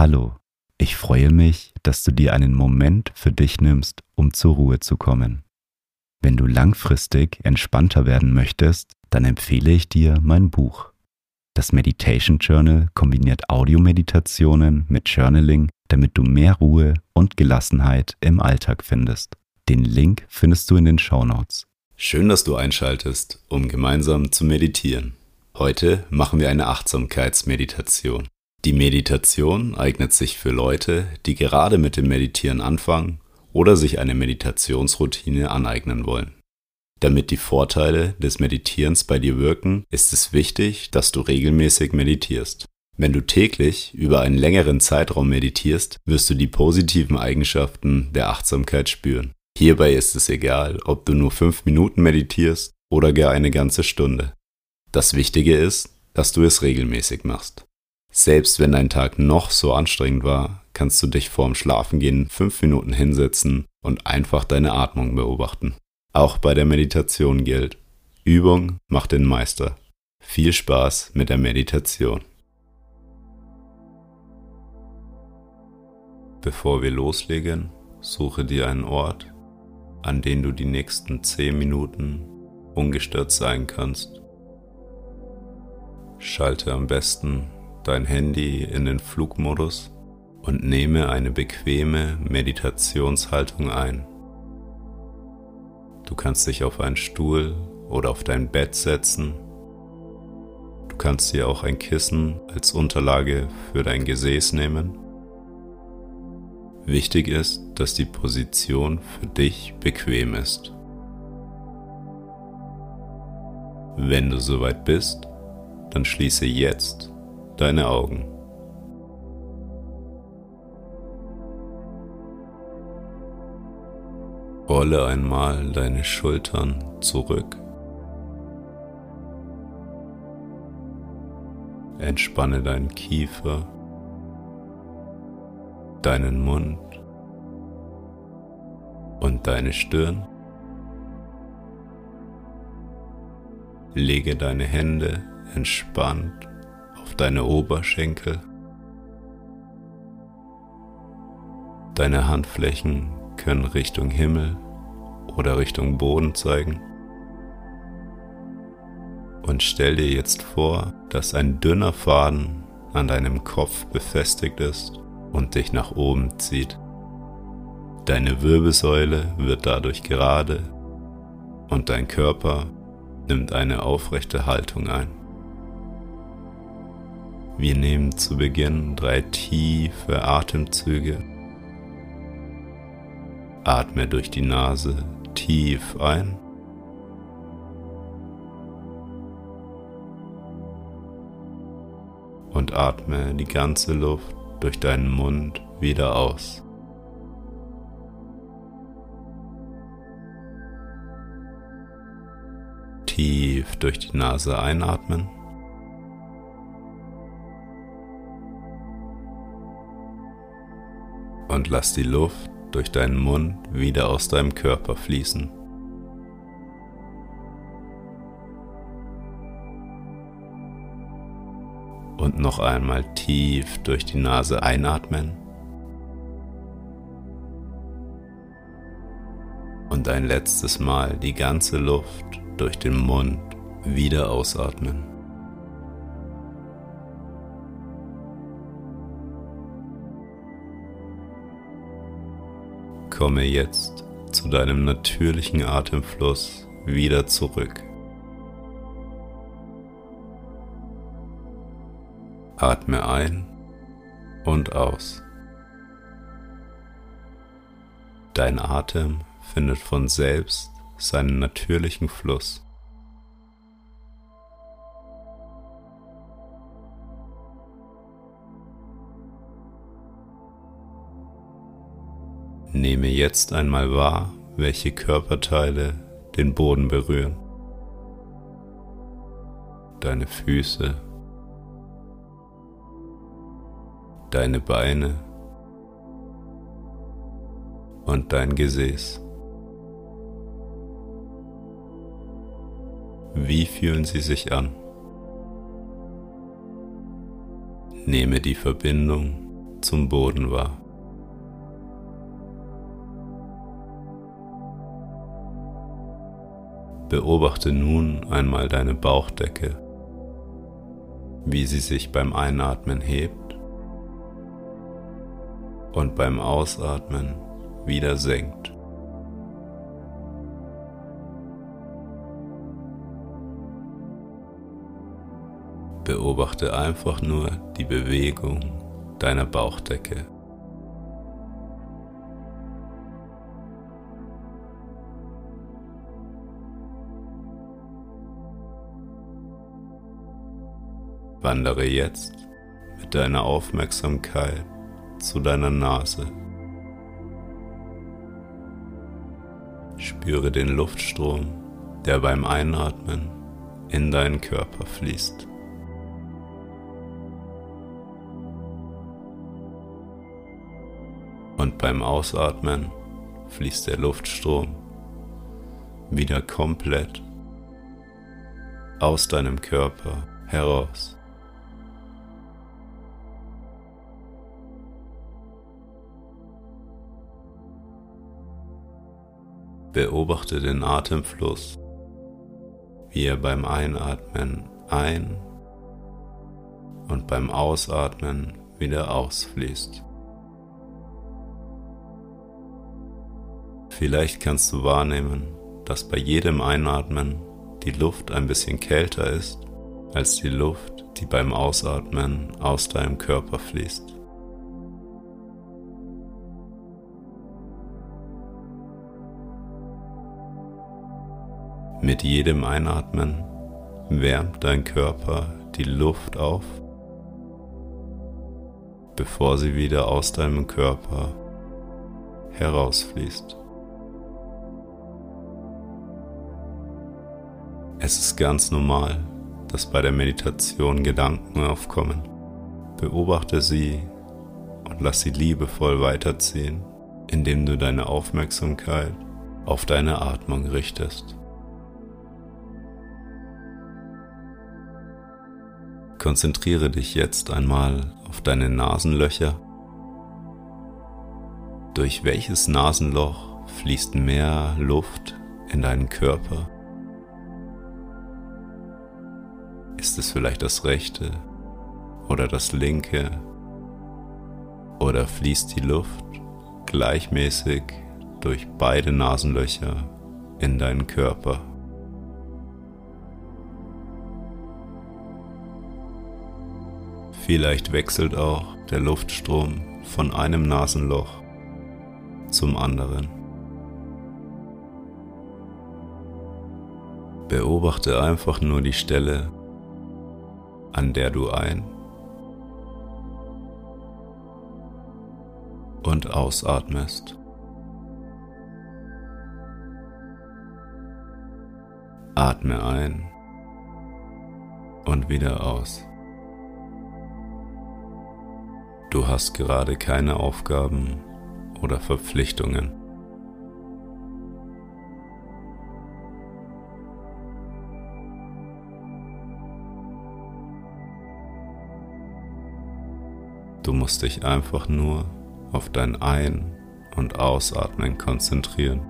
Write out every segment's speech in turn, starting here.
Hallo, ich freue mich, dass du dir einen Moment für dich nimmst, um zur Ruhe zu kommen. Wenn du langfristig entspannter werden möchtest, dann empfehle ich dir mein Buch. Das Meditation Journal kombiniert Audiomeditationen mit Journaling, damit du mehr Ruhe und Gelassenheit im Alltag findest. Den Link findest du in den Show Notes. Schön, dass du einschaltest, um gemeinsam zu meditieren. Heute machen wir eine Achtsamkeitsmeditation. Die Meditation eignet sich für Leute, die gerade mit dem Meditieren anfangen oder sich eine Meditationsroutine aneignen wollen. Damit die Vorteile des Meditierens bei dir wirken, ist es wichtig, dass du regelmäßig meditierst. Wenn du täglich über einen längeren Zeitraum meditierst, wirst du die positiven Eigenschaften der Achtsamkeit spüren. Hierbei ist es egal, ob du nur fünf Minuten meditierst oder gar eine ganze Stunde. Das Wichtige ist, dass du es regelmäßig machst. Selbst wenn dein Tag noch so anstrengend war, kannst du dich vorm Schlafengehen fünf Minuten hinsetzen und einfach deine Atmung beobachten. Auch bei der Meditation gilt, Übung macht den Meister. Viel Spaß mit der Meditation. Bevor wir loslegen, suche dir einen Ort, an dem du die nächsten zehn Minuten ungestört sein kannst. Schalte am besten dein Handy in den Flugmodus und nehme eine bequeme Meditationshaltung ein. Du kannst dich auf einen Stuhl oder auf dein Bett setzen. Du kannst dir auch ein Kissen als Unterlage für dein Gesäß nehmen. Wichtig ist, dass die Position für dich bequem ist. Wenn du soweit bist, dann schließe jetzt deine Augen. Rolle einmal deine Schultern zurück. Entspanne deinen Kiefer, deinen Mund und deine Stirn. Lege deine Hände entspannt deine Oberschenkel. Deine Handflächen können Richtung Himmel oder Richtung Boden zeigen. Und stell dir jetzt vor, dass ein dünner Faden an deinem Kopf befestigt ist und dich nach oben zieht. Deine Wirbelsäule wird dadurch gerade und dein Körper nimmt eine aufrechte Haltung ein. Wir nehmen zu Beginn drei tiefe Atemzüge. Atme durch die Nase tief ein. Und atme die ganze Luft durch deinen Mund wieder aus. Tief durch die Nase einatmen. Und lass die Luft durch deinen Mund wieder aus deinem Körper fließen. Und noch einmal tief durch die Nase einatmen. Und ein letztes Mal die ganze Luft durch den Mund wieder ausatmen. Komme jetzt zu deinem natürlichen Atemfluss wieder zurück. Atme ein und aus. Dein Atem findet von selbst seinen natürlichen Fluss. Nehme jetzt einmal wahr, welche Körperteile den Boden berühren. Deine Füße, deine Beine und dein Gesäß. Wie fühlen sie sich an? Nehme die Verbindung zum Boden war. Beobachte nun einmal deine Bauchdecke, wie sie sich beim Einatmen hebt und beim Ausatmen wieder senkt. Beobachte einfach nur die Bewegung deiner Bauchdecke. Wandere jetzt mit deiner Aufmerksamkeit zu deiner Nase. Spüre den Luftstrom, der beim Einatmen in deinen Körper fließt. Und beim Ausatmen fließt der Luftstrom wieder komplett aus deinem Körper heraus. Beobachte den Atemfluss, wie er beim Einatmen ein und beim Ausatmen wieder ausfließt. Vielleicht kannst du wahrnehmen, dass bei jedem Einatmen die Luft ein bisschen kälter ist als die Luft, die beim Ausatmen aus deinem Körper fließt. Mit jedem Einatmen wärmt dein Körper die Luft auf, bevor sie wieder aus deinem Körper herausfließt. Es ist ganz normal, dass bei der Meditation Gedanken aufkommen. Beobachte sie und lass sie liebevoll weiterziehen, indem du deine Aufmerksamkeit auf deine Atmung richtest. Konzentriere dich jetzt einmal auf deine Nasenlöcher. Durch welches Nasenloch fließt mehr Luft in deinen Körper? Ist es vielleicht das rechte oder das linke? Oder fließt die Luft gleichmäßig durch beide Nasenlöcher in deinen Körper? Vielleicht wechselt auch der Luftstrom von einem Nasenloch zum anderen. Beobachte einfach nur die Stelle, an der du ein und ausatmest. Atme ein und wieder aus. Du hast gerade keine Aufgaben oder Verpflichtungen. Du musst dich einfach nur auf dein Ein- und Ausatmen konzentrieren.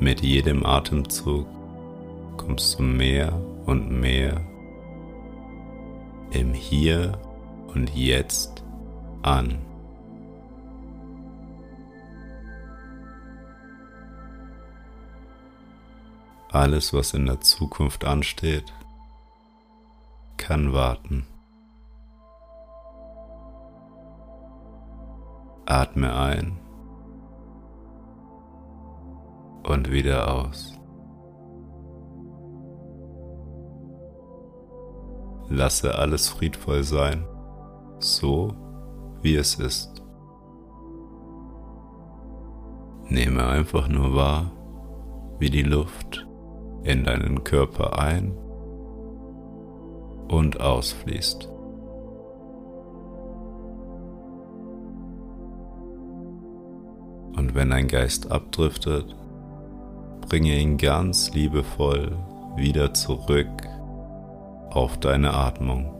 Mit jedem Atemzug kommst du mehr und mehr im Hier und Jetzt an. Alles, was in der Zukunft ansteht, kann warten. Atme ein und wieder aus. Lasse alles friedvoll sein, so wie es ist. Nehme einfach nur wahr, wie die Luft in deinen Körper ein und ausfließt. Und wenn dein Geist abdriftet, bringe ihn ganz liebevoll wieder zurück auf deine Atmung.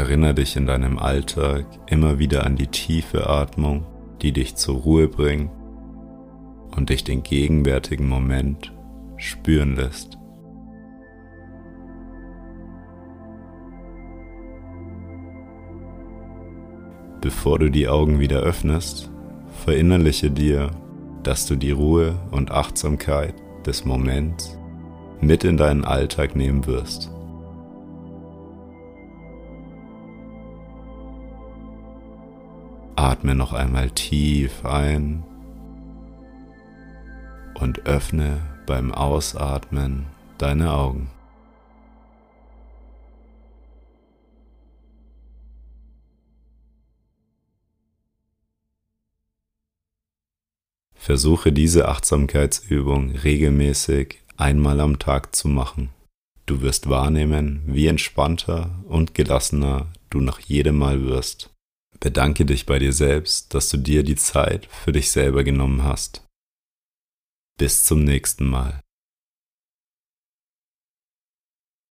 Erinnere dich in deinem Alltag immer wieder an die tiefe Atmung, die dich zur Ruhe bringt und dich den gegenwärtigen Moment spüren lässt. Bevor du die Augen wieder öffnest, verinnerliche dir, dass du die Ruhe und Achtsamkeit des Moments mit in deinen Alltag nehmen wirst. Atme noch einmal tief ein und öffne beim Ausatmen deine Augen. Versuche diese Achtsamkeitsübung regelmäßig einmal am Tag zu machen. Du wirst wahrnehmen, wie entspannter und gelassener du nach jedem Mal wirst. Bedanke dich bei dir selbst, dass du dir die Zeit für dich selber genommen hast. Bis zum nächsten Mal.